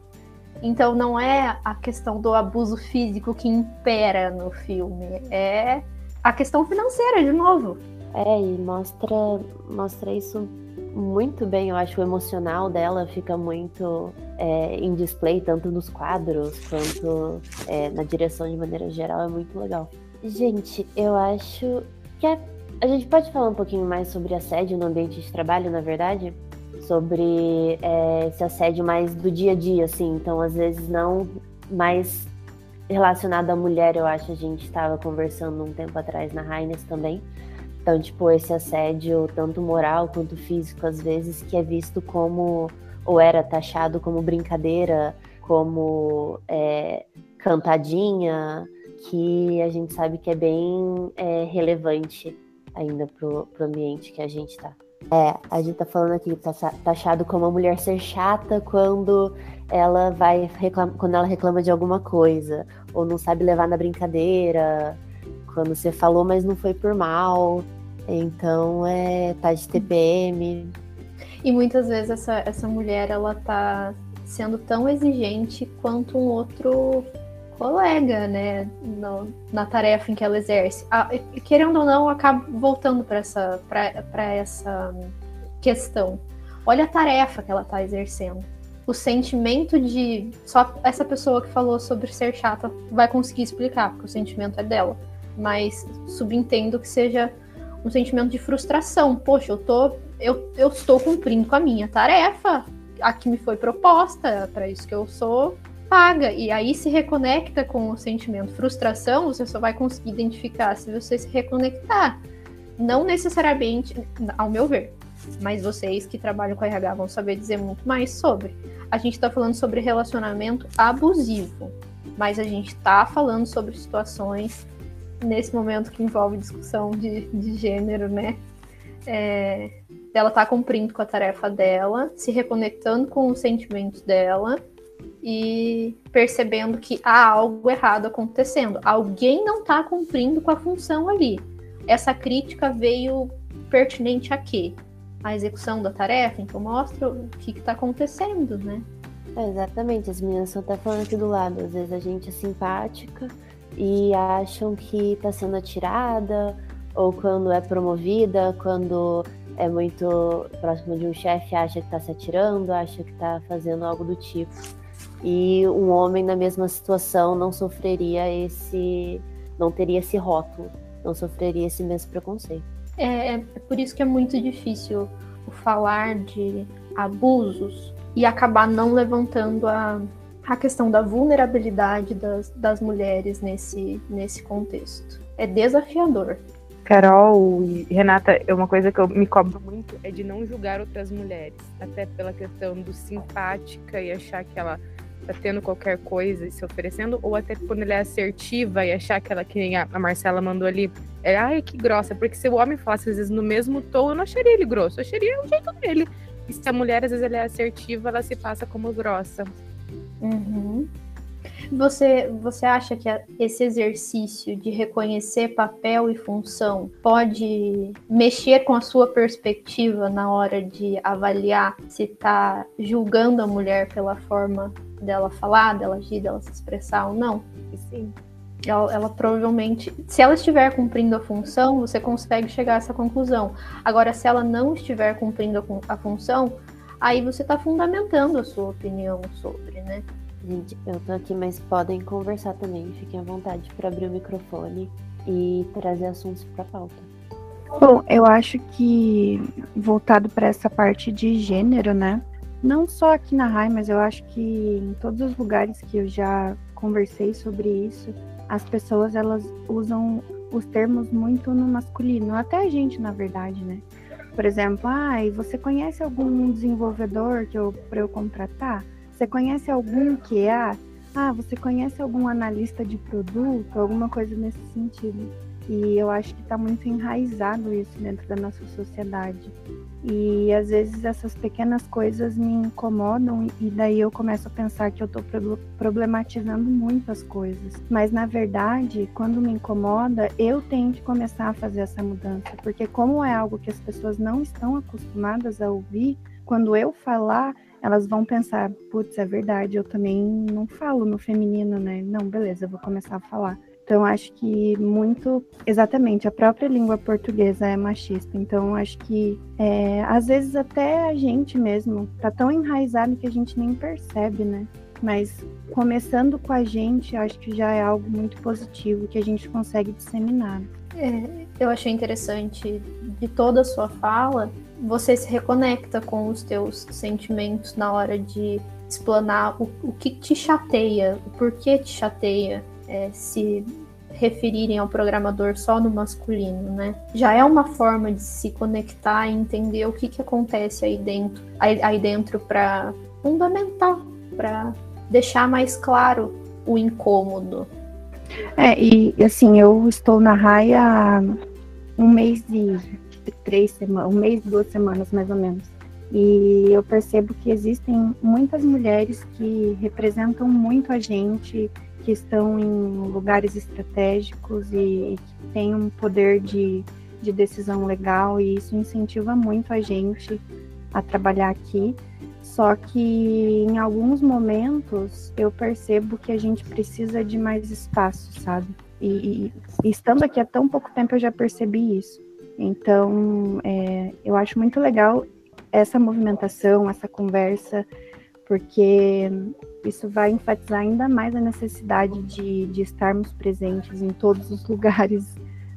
Então não é a questão do abuso físico que impera no filme, é a questão financeira, de novo. É, e mostra, mostra isso muito bem, eu acho o emocional dela fica muito é, em display, tanto nos quadros quanto é, na direção de maneira geral, é muito legal. Gente, eu acho que é a gente pode falar um pouquinho mais sobre assédio no ambiente de trabalho, na verdade? Sobre é, esse assédio mais do dia a dia, assim. Então, às vezes, não mais relacionado à mulher, eu acho. A gente estava conversando um tempo atrás na Heinz também. Então, tipo, esse assédio, tanto moral quanto físico, às vezes, que é visto como, ou era taxado como brincadeira, como é, cantadinha, que a gente sabe que é bem é, relevante ainda pro, pro ambiente que a gente tá. É, a gente tá falando aqui, tá taxado como a mulher ser chata quando ela vai reclama, quando ela reclama de alguma coisa, ou não sabe levar na brincadeira, quando você falou, mas não foi por mal. Então é tá de TPM. E muitas vezes essa, essa mulher ela tá sendo tão exigente quanto um outro colega, né, no, na tarefa em que ela exerce. Ah, querendo ou não, eu acabo voltando para essa, essa questão. Olha a tarefa que ela está exercendo. O sentimento de. Só essa pessoa que falou sobre ser chata vai conseguir explicar, porque o sentimento é dela. Mas subentendo que seja um sentimento de frustração. Poxa, eu, tô, eu, eu estou cumprindo com a minha tarefa, a que me foi proposta, para isso que eu sou paga. E aí se reconecta com o sentimento. Frustração, você só vai conseguir identificar se você se reconectar. Não necessariamente, ao meu ver, mas vocês que trabalham com RH vão saber dizer muito mais sobre. A gente está falando sobre relacionamento abusivo, mas a gente está falando sobre situações nesse momento que envolve discussão de, de gênero, né? É, ela tá cumprindo com a tarefa dela, se reconectando com os sentimentos dela e percebendo que há algo errado acontecendo. Alguém não está cumprindo com a função ali. Essa crítica veio pertinente a quê? A execução da tarefa, então mostra o que está acontecendo, né? É, exatamente, as meninas estão até falando aqui do lado. Às vezes a gente é simpática e acham que está sendo atirada, ou quando é promovida, quando é muito próximo de um chefe, acha que está se atirando, acha que está fazendo algo do tipo e um homem na mesma situação não sofreria esse, não teria esse rótulo, não sofreria esse mesmo preconceito. É, é por isso que é muito difícil falar de abusos e acabar não levantando a, a questão da vulnerabilidade das, das mulheres nesse, nesse contexto. É desafiador. Carol e Renata, é uma coisa que eu me cobro muito é de não julgar outras mulheres, até pela questão do simpática e achar que ela tá tendo qualquer coisa e se oferecendo, ou até quando ele é assertiva e achar que ela, que nem a Marcela mandou ali, é, ai, que grossa, porque se o homem falasse às vezes no mesmo tom, eu não acharia ele grosso, eu acharia o jeito dele. E se a mulher às vezes ela é assertiva, ela se passa como grossa. Uhum. Você, você acha que esse exercício de reconhecer papel e função pode mexer com a sua perspectiva na hora de avaliar se está julgando a mulher pela forma dela falar, dela agir, dela se expressar ou não? Sim. Ela, ela, provavelmente, se ela estiver cumprindo a função, você consegue chegar a essa conclusão. Agora, se ela não estiver cumprindo a, a função, aí você está fundamentando a sua opinião sobre, né? Gente, eu tô aqui, mas podem conversar também. Fiquem à vontade para abrir o microfone e trazer assuntos para a pauta. Bom, eu acho que voltado para essa parte de gênero, né? Não só aqui na RAI, mas eu acho que em todos os lugares que eu já conversei sobre isso, as pessoas elas usam os termos muito no masculino, até a gente, na verdade, né? Por exemplo, ah, você conhece algum desenvolvedor que eu para eu contratar? Você conhece algum que é? Ah, você conhece algum analista de produto? Alguma coisa nesse sentido. E eu acho que está muito enraizado isso dentro da nossa sociedade. E às vezes essas pequenas coisas me incomodam e daí eu começo a pensar que eu estou problematizando muitas coisas. Mas na verdade, quando me incomoda, eu tenho que começar a fazer essa mudança, porque como é algo que as pessoas não estão acostumadas a ouvir, quando eu falar, elas vão pensar, putz, é verdade, eu também não falo no feminino, né? Não, beleza, eu vou começar a falar. Então, acho que muito, exatamente, a própria língua portuguesa é machista. Então, acho que é, às vezes até a gente mesmo tá tão enraizado que a gente nem percebe, né? Mas começando com a gente, acho que já é algo muito positivo que a gente consegue disseminar. É, eu achei interessante de toda a sua fala, você se reconecta com os teus sentimentos na hora de explanar o, o que te chateia, o porquê te chateia é, se referirem ao programador só no masculino, né? Já é uma forma de se conectar e entender o que, que acontece aí dentro, aí, aí dentro para fundamentar, para deixar mais claro o incômodo. É, e assim, eu estou na raia um mês e três semanas, um mês duas semanas mais ou menos. E eu percebo que existem muitas mulheres que representam muito a gente, que estão em lugares estratégicos e, e que têm um poder de, de decisão legal, e isso incentiva muito a gente a trabalhar aqui. Só que em alguns momentos eu percebo que a gente precisa de mais espaço, sabe? E, e, estando aqui há tão pouco tempo eu já percebi isso. Então é, eu acho muito legal essa movimentação, essa conversa, porque isso vai enfatizar ainda mais a necessidade de, de estarmos presentes em todos os lugares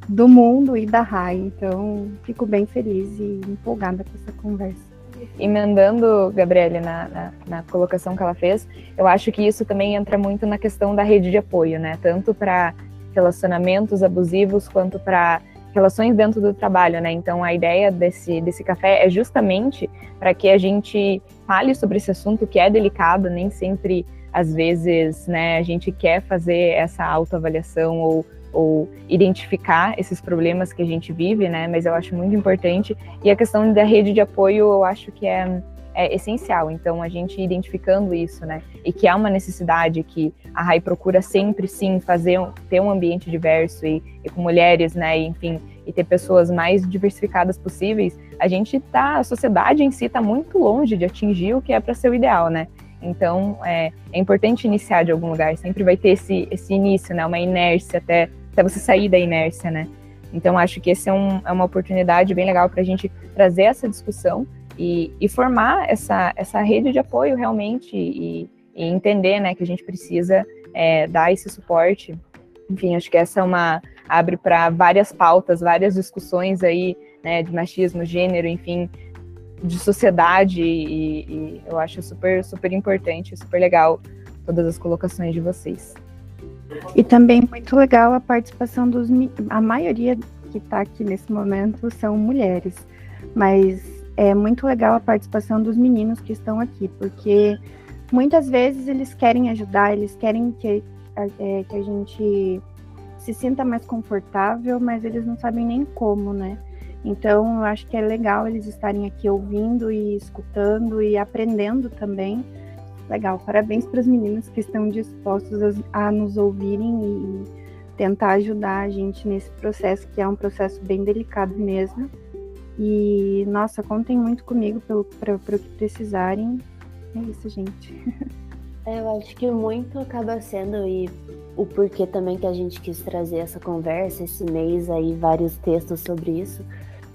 do mundo e da RAI. Então, fico bem feliz e empolgada com essa conversa. Emendando, Gabriele, na, na, na, colocação que ela fez, eu acho que isso também entra muito na questão da rede de apoio, né? Tanto para relacionamentos abusivos quanto para relações dentro do trabalho, né? Então a ideia desse, desse café é justamente para que a gente fale sobre esse assunto que é delicado, nem sempre às vezes, né, a gente quer fazer essa autoavaliação ou, ou identificar esses problemas que a gente vive, né? Mas eu acho muito importante e a questão da rede de apoio, eu acho que é é essencial. Então, a gente identificando isso, né, e que há uma necessidade que a RAI procura sempre, sim, fazer, ter um ambiente diverso e, e com mulheres, né, e, enfim, e ter pessoas mais diversificadas possíveis, a gente tá, a sociedade em si está muito longe de atingir o que é para ser o ideal, né? Então, é, é, importante iniciar de algum lugar, sempre vai ter esse, esse início, né, uma inércia até, até você sair da inércia, né? Então, acho que esse é, um, é uma oportunidade bem legal para a gente trazer essa discussão e, e, formar essa, essa rede de apoio realmente e, e entender né, que a gente precisa é, dar esse suporte. Enfim, acho que essa é uma abre para várias pautas, várias discussões aí né, de machismo, gênero, enfim, de sociedade e, e eu acho super super importante, super legal todas as colocações de vocês. E também muito legal a participação dos a maioria que está aqui nesse momento são mulheres, mas é muito legal a participação dos meninos que estão aqui, porque muitas vezes eles querem ajudar, eles querem que, é, que a gente se sinta mais confortável, mas eles não sabem nem como, né? Então, eu acho que é legal eles estarem aqui ouvindo e escutando e aprendendo também. Legal, parabéns para os meninos que estão dispostos a, a nos ouvirem e tentar ajudar a gente nesse processo, que é um processo bem delicado mesmo. E, nossa, contem muito comigo para o que precisarem. É isso, gente. É, eu acho que muito acaba sendo, e o porquê também que a gente quis trazer essa conversa, esse mês aí, vários textos sobre isso,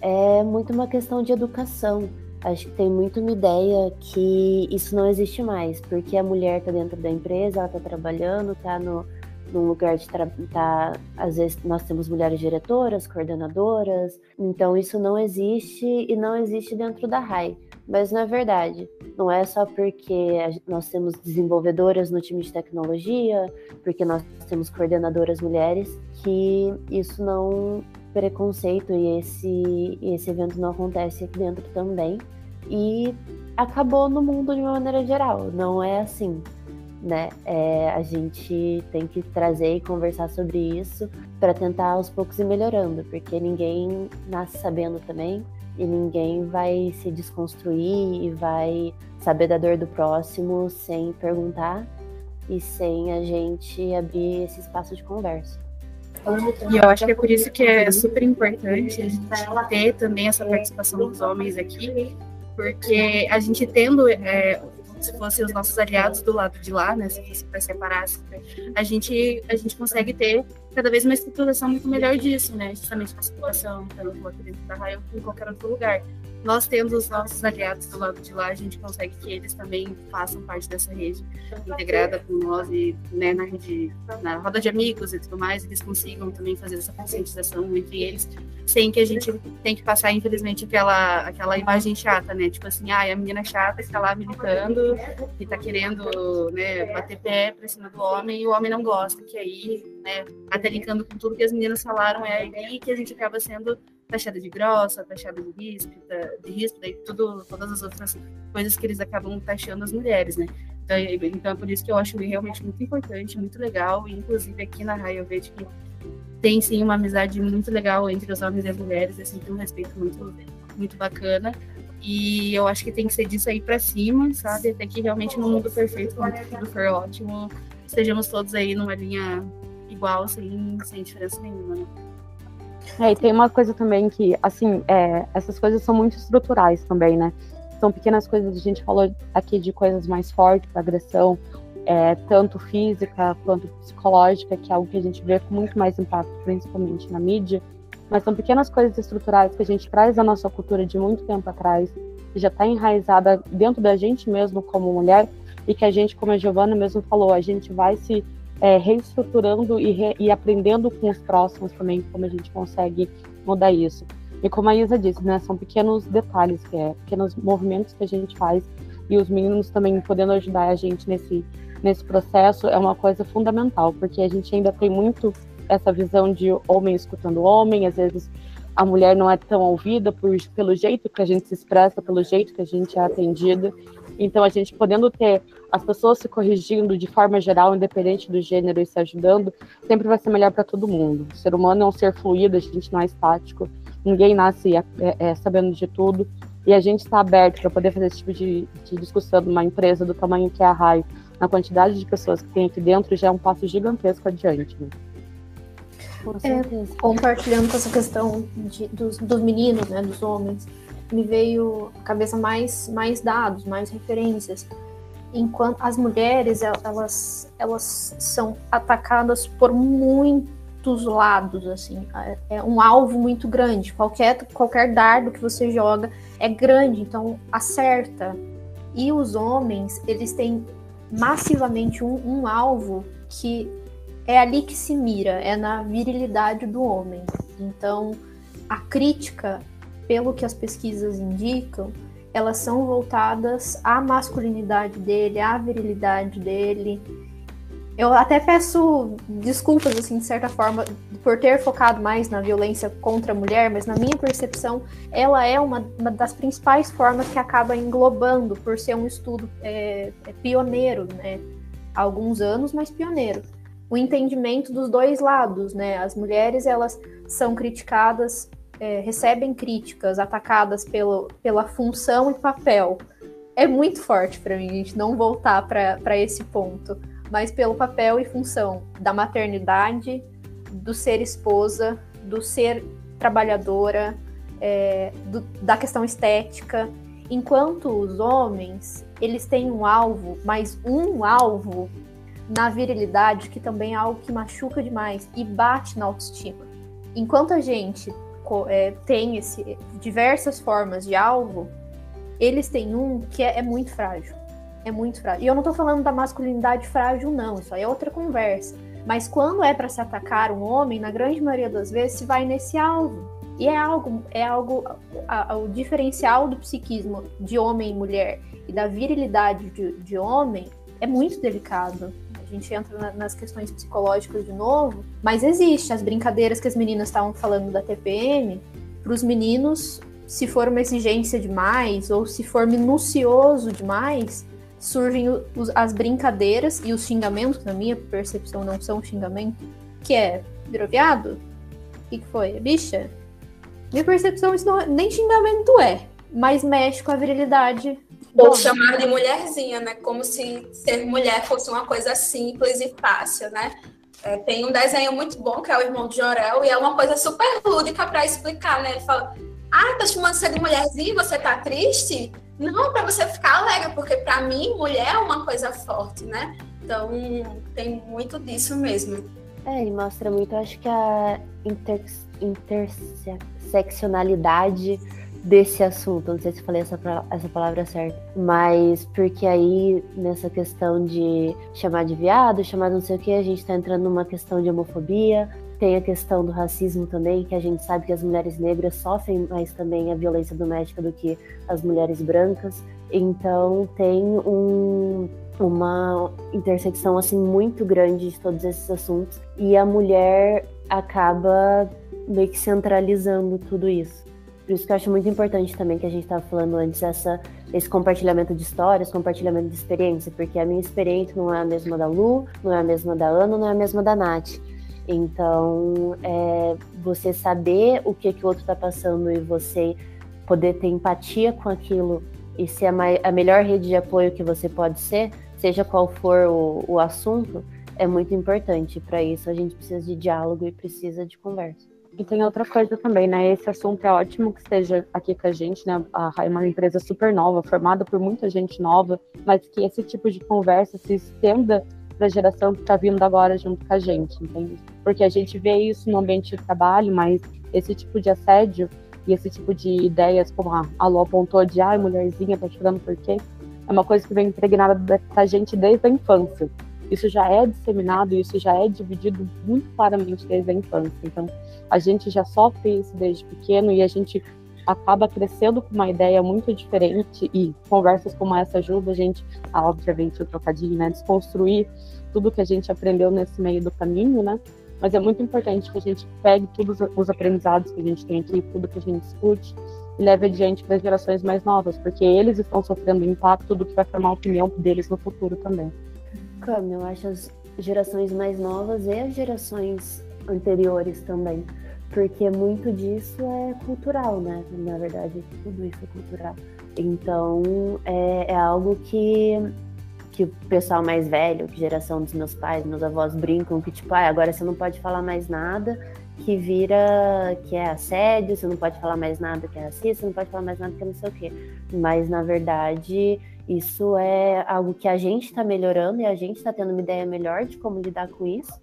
é muito uma questão de educação. Acho que tem muito uma ideia que isso não existe mais, porque a mulher está dentro da empresa, ela está trabalhando, está no, num lugar de. Tá, às vezes nós temos mulheres diretoras, coordenadoras, então isso não existe e não existe dentro da RAI. Mas não é verdade. Não é só porque nós temos desenvolvedoras no time de tecnologia, porque nós temos coordenadoras mulheres, que isso não preconceito e esse, esse evento não acontece aqui dentro também. E acabou no mundo de uma maneira geral. Não é assim né? É, a gente tem que trazer e conversar sobre isso para tentar aos poucos ir melhorando, porque ninguém nasce sabendo também e ninguém vai se desconstruir e vai saber da dor do próximo sem perguntar e sem a gente abrir esse espaço de conversa. E eu acho que é por isso que é super importante a gente ter também essa participação dos homens aqui, porque a gente tendo é, se fossem os nossos aliados do lado de lá, né, se fosse para separar, a gente, a gente consegue ter cada vez uma estruturação muito melhor disso, né, justamente com a situação, tanto aqui dentro da raia ou em qualquer outro lugar nós tendo os nossos aliados do lado de lá, a gente consegue que eles também façam parte dessa rede integrada com nós e né, na rede, na roda de amigos e tudo mais, eles consigam também fazer essa conscientização entre eles, sem que a gente tenha que passar, infelizmente, aquela, aquela imagem chata, né? Tipo assim, ah, a menina chata está lá militando e está querendo né, bater pé para cima do homem e o homem não gosta, que aí, né, até linkando com tudo que as meninas falaram, é aí que a gente acaba sendo taxada de grossa, taxada de ríspida, de ríspida e tudo, todas as outras coisas que eles acabam taxando as mulheres, né? Então, então é por isso que eu acho realmente muito importante, muito legal, e inclusive aqui na Raia eu vejo que tem sim uma amizade muito legal entre os homens e as mulheres, assim, tem um respeito muito, muito bacana. E eu acho que tem que ser disso aí para cima, sabe? Até que realmente no mundo perfeito, quando tudo for ótimo, estejamos todos aí numa linha igual, sem, sem diferença nenhuma, né? É, e tem uma coisa também que, assim, é, essas coisas são muito estruturais também, né? São pequenas coisas, a gente falou aqui de coisas mais fortes, agressão, é, tanto física quanto psicológica, que é algo que a gente vê com muito mais impacto, principalmente na mídia. Mas são pequenas coisas estruturais que a gente traz da nossa cultura de muito tempo atrás, que já está enraizada dentro da gente mesmo como mulher, e que a gente, como a Giovana mesmo falou, a gente vai se é, reestruturando e, re, e aprendendo com os próximos também como a gente consegue mudar isso. E como a Isa disse, né, são pequenos detalhes, que é, pequenos movimentos que a gente faz e os meninos também podendo ajudar a gente nesse, nesse processo é uma coisa fundamental, porque a gente ainda tem muito essa visão de homem escutando homem, às vezes a mulher não é tão ouvida por, pelo jeito que a gente se expressa, pelo jeito que a gente é atendida. Então, a gente podendo ter as pessoas se corrigindo de forma geral, independente do gênero e se ajudando, sempre vai ser melhor para todo mundo. O ser humano é um ser fluido, a gente não é estático, ninguém nasce é, é, sabendo de tudo. E a gente está aberto para poder fazer esse tipo de, de, discussão numa empresa do tamanho que é a RAI, na quantidade de pessoas que tem aqui dentro, já é um passo gigantesco adiante. Né? É, compartilhando com essa questão de, dos, dos meninos, né, dos homens, me veio à cabeça mais, mais dados, mais referências. Enquanto as mulheres, elas, elas são atacadas por muitos lados, assim, é, é um alvo muito grande. Qualquer, qualquer dardo que você joga é grande, então acerta. E os homens, eles têm massivamente um, um alvo que é ali que se mira, é na virilidade do homem. Então, a crítica pelo que as pesquisas indicam, elas são voltadas à masculinidade dele, à virilidade dele. Eu até peço desculpas, assim, de certa forma, por ter focado mais na violência contra a mulher, mas na minha percepção, ela é uma, uma das principais formas que acaba englobando, por ser um estudo é, é pioneiro, né? Há alguns anos, mas pioneiro. O entendimento dos dois lados, né? As mulheres, elas são criticadas é, recebem críticas atacadas pelo, pela função e papel. É muito forte para mim a gente não voltar para esse ponto, mas pelo papel e função da maternidade, do ser esposa, do ser trabalhadora, é, do, da questão estética. Enquanto os homens, eles têm um alvo, mas um alvo na virilidade, que também é algo que machuca demais e bate na autoestima. Enquanto a gente é, tem esse, diversas formas de alvo, eles têm um que é, é, muito frágil. É muito frágil. E eu não tô falando da masculinidade frágil, não. Isso aí é outra conversa. Mas quando é para se atacar um homem, na grande maioria das vezes se vai nesse alvo. E é algo, é algo a, a, o diferencial do psiquismo de homem e mulher e da virilidade de, de homem é muito delicado. Gente entra na, nas questões psicológicas de novo, mas existe as brincadeiras que as meninas estavam falando da TPM. Para os meninos, se for uma exigência demais ou se for minucioso demais, surgem os, as brincadeiras e os xingamentos, na minha percepção, não são xingamento, que é virou viado? O que, que foi? É bicha? Minha percepção, isso não, é, nem xingamento é, mas mexe com a virilidade. Ou chamar de mulherzinha, né? Como se ser mulher fosse uma coisa simples e fácil, né? É, tem um desenho muito bom que é o Irmão de Jorel, e é uma coisa super lúdica para explicar, né? Ele fala: Ah, tá chamando você de mulherzinha, você tá triste? Não, para você ficar alegre, porque para mim, mulher é uma coisa forte, né? Então, tem muito disso mesmo. É, ele mostra muito, acho que a inter, interseccionalidade desse assunto. Não sei se falei essa, essa palavra certa, mas porque aí nessa questão de chamar de viado, chamar de não sei o que, a gente tá entrando numa questão de homofobia, tem a questão do racismo também, que a gente sabe que as mulheres negras sofrem mais também a violência doméstica do que as mulheres brancas. Então tem um, uma intersecção assim muito grande de todos esses assuntos e a mulher acaba meio que centralizando tudo isso. Por isso que eu acho muito importante também que a gente estava falando antes essa esse compartilhamento de histórias, compartilhamento de experiência, porque a minha experiência não é a mesma da Lu, não é a mesma da Ana, não é a mesma da Nath. Então, é, você saber o que, que o outro está passando e você poder ter empatia com aquilo e ser a, a, melhor rede de apoio que você pode ser, seja qual for o, o assunto, é muito importante. Para isso, a gente precisa de diálogo e precisa de conversa. E tem outra coisa também, né? Esse assunto é ótimo que esteja aqui com a gente, né? A é uma empresa super nova, formada por muita gente nova, mas que esse tipo de conversa se estenda para a geração que está vindo agora junto com a gente, entende? Porque a gente vê isso no ambiente de trabalho, mas esse tipo de assédio e esse tipo de ideias, como a, a Lu apontou, de ai, mulherzinha, tá chorando por quê? É uma coisa que vem impregnada da gente desde a infância. Isso já é disseminado, isso já é dividido muito claramente desde a infância. Então, a gente já sofre isso desde pequeno e a gente acaba crescendo com uma ideia muito diferente e conversas como essa ajudam a gente a, obviamente, o trocadilho, né, desconstruir tudo que a gente aprendeu nesse meio do caminho, né, mas é muito importante que a gente pegue todos os aprendizados que a gente tem aqui, tudo que a gente discute e leve adiante para as gerações mais novas, porque eles estão sofrendo o impacto do que vai formar a opinião deles no futuro também. Como eu acho as gerações mais novas e as gerações anteriores também porque muito disso é cultural, né? Na verdade, tudo isso é cultural. Então, é, é algo que, que o pessoal mais velho, que geração dos meus pais, meus avós brincam que, tipo, ah, agora você não pode falar mais nada que vira que é assédio, você não pode falar mais nada que é racista, você não pode falar mais nada que é não sei o quê. Mas, na verdade, isso é algo que a gente está melhorando e a gente está tendo uma ideia melhor de como lidar com isso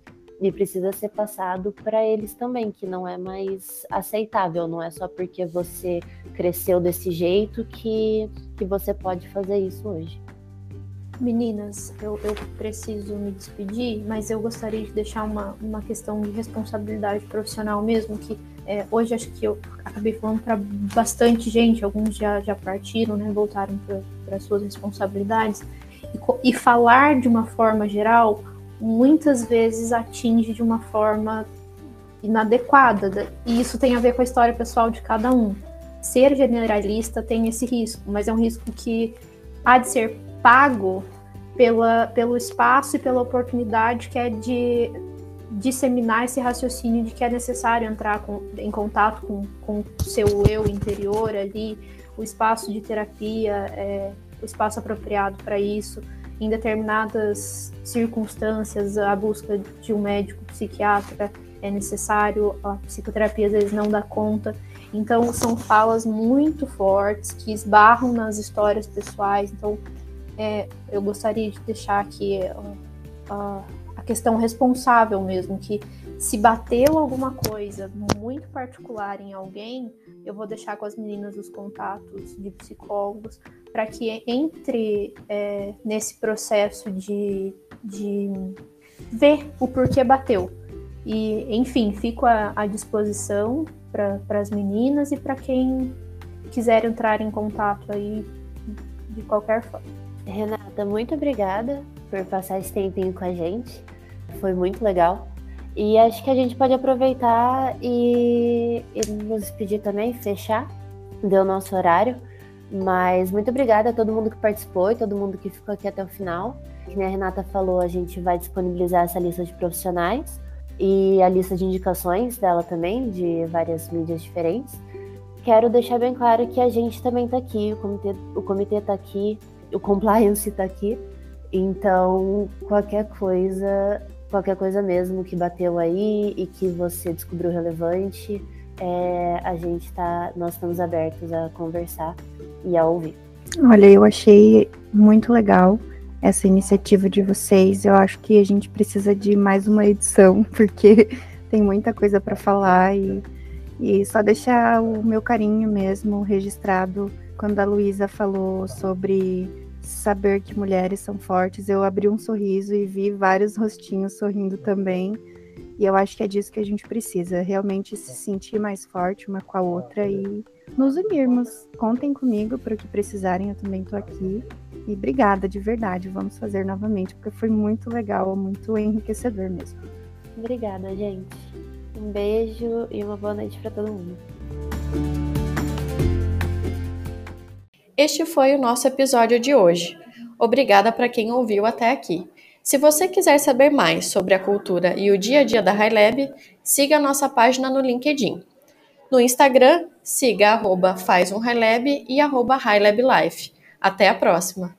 e precisa ser passado para eles também, que não é mais aceitável, não é só porque você cresceu desse jeito que, que você pode fazer isso hoje. Meninas, eu, eu preciso me despedir, mas eu gostaria de deixar uma, uma questão de responsabilidade profissional mesmo, que é, hoje acho que eu acabei falando para bastante gente, alguns já, já partiram, né, voltaram para suas responsabilidades, e, e falar de uma forma geral muitas vezes atinge de uma forma inadequada. E isso tem a ver com a história pessoal de cada um. Ser generalista tem esse risco, mas é um risco que há de ser pago pela, pelo espaço e pela oportunidade que é de disseminar esse raciocínio de que é necessário entrar com, em contato com, com o seu eu interior ali, o espaço de terapia, é, o espaço apropriado para isso em determinadas circunstâncias a busca de um médico psiquiatra é necessário, a psicoterapia às vezes não dá conta. Então são falas muito fortes que esbarram nas histórias pessoais. Então é, eu gostaria de deixar aqui a, a questão responsável mesmo, que se bateu alguma coisa muito particular em alguém, eu vou deixar com as meninas os contatos de psicólogos para que entre é, nesse processo de, de ver o porquê bateu. E, enfim, fico à, à disposição para as meninas e para quem quiser entrar em contato aí de qualquer forma. Renata, muito obrigada por passar esse tempinho com a gente. Foi muito legal. E acho que a gente pode aproveitar e, e nos despedir também, fechar. Deu nosso horário. Mas muito obrigada a todo mundo que participou e todo mundo que ficou aqui até o final. Como a Renata falou, a gente vai disponibilizar essa lista de profissionais e a lista de indicações dela também, de várias mídias diferentes. Quero deixar bem claro que a gente também está aqui, o comitê, está aqui, o compliance está aqui. Então, qualquer coisa, qualquer coisa mesmo que bateu aí e que você descobriu relevante, é, a gente tá, nós estamos abertos a conversar e a ouvir. Olha, eu achei muito legal essa iniciativa de vocês. Eu acho que a gente precisa de mais uma edição, porque tem muita coisa para falar e, e só deixar o meu carinho mesmo registrado quando a Luísa falou sobre saber que mulheres são fortes. Eu abri um sorriso e vi vários rostinhos sorrindo também. E eu acho que é disso que a gente precisa, realmente se sentir mais forte uma com a outra e nos unirmos. Contem comigo para o que precisarem, eu também estou aqui. E obrigada de verdade, vamos fazer novamente, porque foi muito legal, muito enriquecedor mesmo. Obrigada, gente. Um beijo e uma boa noite para todo mundo. Este foi o nosso episódio de hoje. Obrigada para quem ouviu até aqui. Se você quiser saber mais sobre a cultura e o dia a dia da HighLab, siga a nossa página no LinkedIn. No Instagram, siga arroba faz um e arroba HighLabLife. Até a próxima!